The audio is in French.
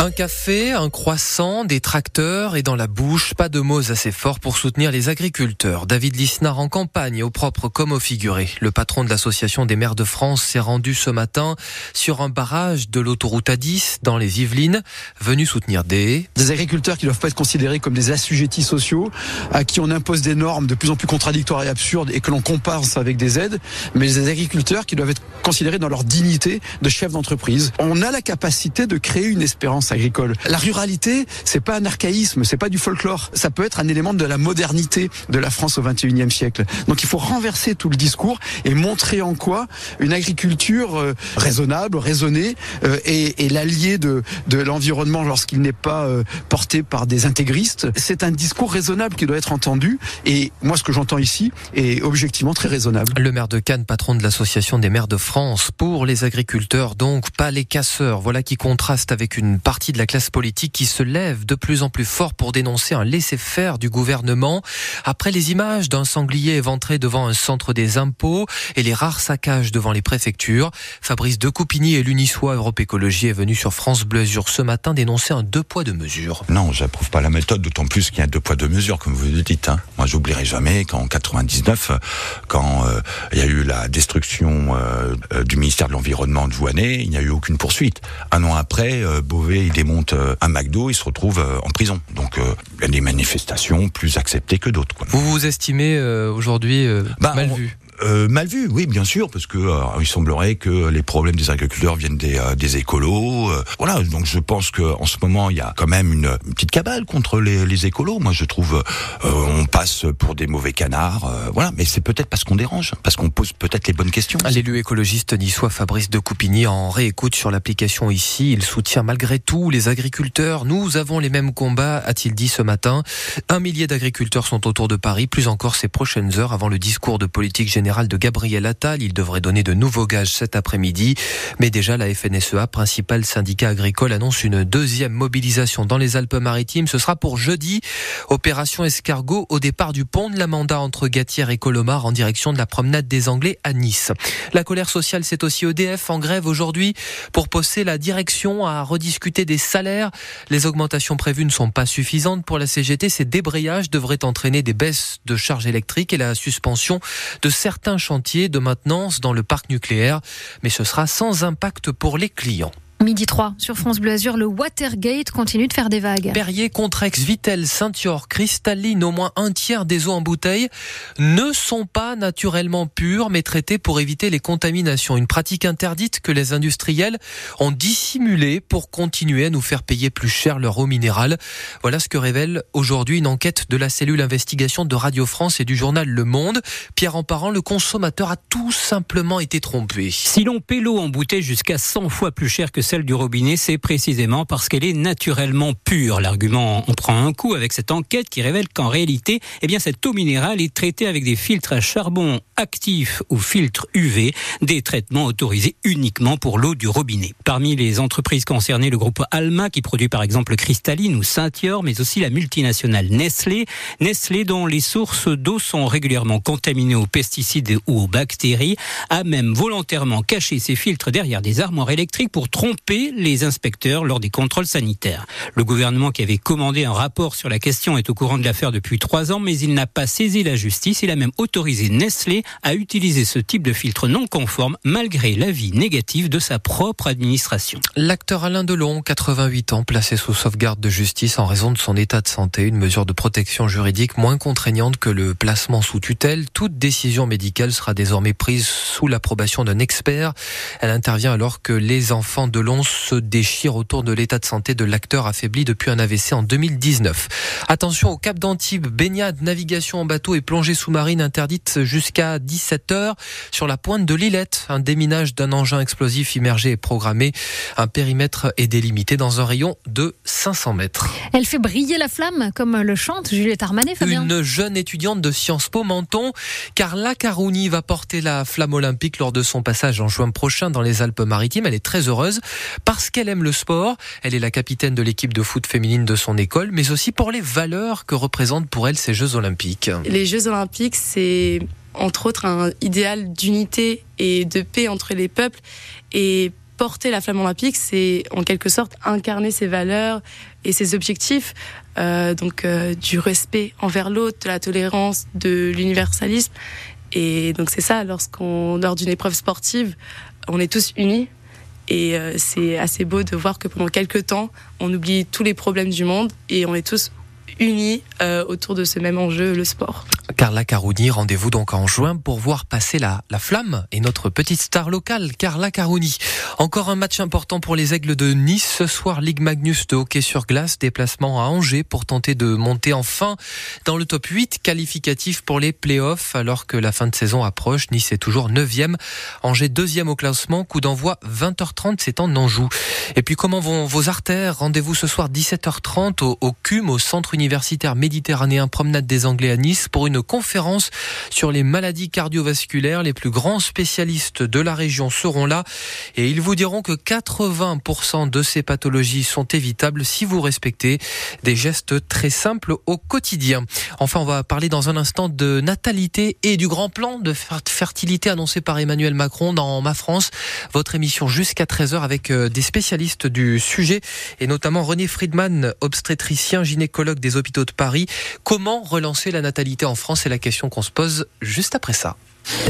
Un café, un croissant, des tracteurs et dans la bouche, pas de mots assez forts pour soutenir les agriculteurs. David Lisnard en campagne, au propre comme au figuré. Le patron de l'Association des maires de France s'est rendu ce matin sur un barrage de l'autoroute A10 dans les Yvelines, venu soutenir des... Des agriculteurs qui ne doivent pas être considérés comme des assujettis sociaux, à qui on impose des normes de plus en plus contradictoires et absurdes et que l'on compense avec des aides, mais des agriculteurs qui doivent être considérés dans leur dignité de chef d'entreprise. On a la capacité de créer une espérance agricole. La ruralité, c'est pas un archaïsme, c'est pas du folklore. Ça peut être un élément de la modernité de la France au 21e siècle. Donc il faut renverser tout le discours et montrer en quoi une agriculture euh, raisonnable, raisonnée euh, est, l'allié de, de l'environnement lorsqu'il n'est pas euh, porté par des intégristes. C'est un discours raisonnable qui doit être entendu et moi ce que j'entends ici est objectivement très raisonnable. Le maire de Cannes, patron de l'association des maires de France, pour les agriculteurs donc, pas les casseurs. Voilà qui contraste avec une partie de la classe politique qui se lève de plus en plus fort pour dénoncer un laisser-faire du gouvernement. Après les images d'un sanglier éventré devant un centre des impôts et les rares saccages devant les préfectures, Fabrice de Coupigny et l'Unisoi Europe Écologie est venu sur France Bleu Azur ce matin dénoncer un deux poids deux mesures. Non, j'approuve pas la méthode, d'autant plus qu'il y a deux poids deux mesures, comme vous le dites. Hein. Moi, j'oublierai jamais qu'en 99, quand euh, il y a eu la destruction euh, euh, du ministère de l'Environnement de Voinet, il n'y a eu aucune poursuite. Un an après, Beauvais il démonte euh, un McDo, il se retrouve euh, en prison. Donc euh, il y a des manifestations plus acceptées que d'autres. Vous vous estimez aujourd'hui bah, mal vu? Euh, mal vu, oui, bien sûr, parce que euh, il semblerait que les problèmes des agriculteurs viennent des, euh, des écolos. voilà, donc je pense que en ce moment il y a quand même une, petite cabale contre les, les écolos. Moi, je trouve on passe pour des mauvais canards. voilà, mais c'est peut-être parce qu'on dérange, parce qu'on pose peut-être les bonnes questions. L'élu écologiste niçois Fabrice de Coupigny en réécoute sur l'application ici. Il soutient malgré tout les agriculteurs. Nous avons les mêmes combats, a-t-il dit ce matin. Un millier d'agriculteurs sont autour de Paris, plus encore ces prochaines heures avant le discours de politique générale de Gabriel Attal. Il devrait donner de nouveaux gages cet après-midi. Mais déjà, la FNSEA, principal syndicat agricole, annonce une deuxième mobilisation dans les Alpes-Maritimes. Ce sera pour jeudi. Opération escargot au départ du pont de la Manda entre Gatière et Colomar en direction de la promenade des Anglais à Nice. La colère sociale, c'est aussi EDF en grève aujourd'hui pour pousser la direction à rediscuter des salaires. Les augmentations prévues ne sont pas suffisantes pour la CGT. Ces débrayages devraient entraîner des baisses de charges électriques et la suspension de certains certains chantiers de maintenance dans le parc nucléaire, mais ce sera sans impact pour les clients. Midi 3 sur France Bleu Azur, le Watergate continue de faire des vagues. Perrier, Contrex, Vitel, Saint-Yor, Cristalline, au moins un tiers des eaux en bouteille ne sont pas naturellement pures mais traitées pour éviter les contaminations. Une pratique interdite que les industriels ont dissimulée pour continuer à nous faire payer plus cher leur eau minérale. Voilà ce que révèle aujourd'hui une enquête de la cellule investigation de Radio France et du journal Le Monde. Pierre en parent, le consommateur a tout simplement été trompé. Si l'on paie l'eau en bouteille jusqu'à 100 fois plus cher que celle du robinet, c'est précisément parce qu'elle est naturellement pure. L'argument on prend un coup avec cette enquête qui révèle qu'en réalité, eh bien, cette eau minérale est traitée avec des filtres à charbon actifs ou filtres UV, des traitements autorisés uniquement pour l'eau du robinet. Parmi les entreprises concernées, le groupe Alma qui produit par exemple Cristalline ou Saint-Yor, mais aussi la multinationale Nestlé. Nestlé dont les sources d'eau sont régulièrement contaminées aux pesticides ou aux bactéries, a même volontairement caché ses filtres derrière des armoires électriques pour tromper les inspecteurs lors des contrôles sanitaires. Le gouvernement qui avait commandé un rapport sur la question est au courant de l'affaire depuis trois ans, mais il n'a pas saisi la justice. Il a même autorisé Nestlé à utiliser ce type de filtre non conforme malgré l'avis négatif de sa propre administration. L'acteur Alain Delon, 88 ans, placé sous sauvegarde de justice en raison de son état de santé, une mesure de protection juridique moins contraignante que le placement sous tutelle. Toute décision médicale sera désormais prise sous l'approbation d'un expert. Elle intervient alors que les enfants de se déchire autour de l'état de santé de l'acteur affaibli depuis un AVC en 2019. Attention au Cap d'Antibes, baignade, navigation en bateau et plongée sous-marine interdite jusqu'à 17 heures sur la pointe de l'Illette. Un déminage d'un engin explosif immergé est programmé. Un périmètre est délimité dans un rayon de 500 mètres. Elle fait briller la flamme, comme le chante Juliette Armanet, Fabien. Une jeune étudiante de Sciences Po Menton, Carla Carouni va porter la flamme olympique lors de son passage en juin prochain dans les Alpes-Maritimes. Elle est très heureuse parce qu'elle aime le sport. Elle est la capitaine de l'équipe de foot féminine de son école, mais aussi pour les valeurs que représentent pour elle ces Jeux olympiques. Les Jeux olympiques, c'est entre autres un idéal d'unité et de paix entre les peuples. Et porter la flamme olympique, c'est en quelque sorte incarner ses valeurs et ses objectifs, euh, donc euh, du respect envers l'autre, de la tolérance, de l'universalisme. Et donc c'est ça, lorsqu'on lors d'une épreuve sportive, on est tous unis. Et euh, c'est assez beau de voir que pendant quelques temps, on oublie tous les problèmes du monde et on est tous unis euh, autour de ce même enjeu, le sport. Carla Carouni, rendez-vous donc en juin pour voir passer la, la flamme et notre petite star locale, Carla Carouni. Encore un match important pour les Aigles de Nice. Ce soir, Ligue Magnus de hockey sur glace, déplacement à Angers pour tenter de monter enfin dans le top 8 qualificatif pour les playoffs. Alors que la fin de saison approche, Nice est toujours 9e, Angers 2e au classement, coup d'envoi 20h30, c'est en Anjou. Et puis comment vont vos artères? Rendez-vous ce soir 17h30 au, au CUM, au Centre universitaire méditerranéen Promenade des Anglais à Nice pour une conférence sur les maladies cardiovasculaires. Les plus grands spécialistes de la région seront là et ils vous diront que 80% de ces pathologies sont évitables si vous respectez des gestes très simples au quotidien. Enfin, on va parler dans un instant de natalité et du grand plan de fertilité annoncé par Emmanuel Macron dans Ma France. Votre émission jusqu'à 13h avec euh, des spécialistes du sujet et notamment René Friedman, obstétricien, gynécologue des hôpitaux de Paris. Comment relancer la natalité en France? C'est la question qu'on se pose juste après ça.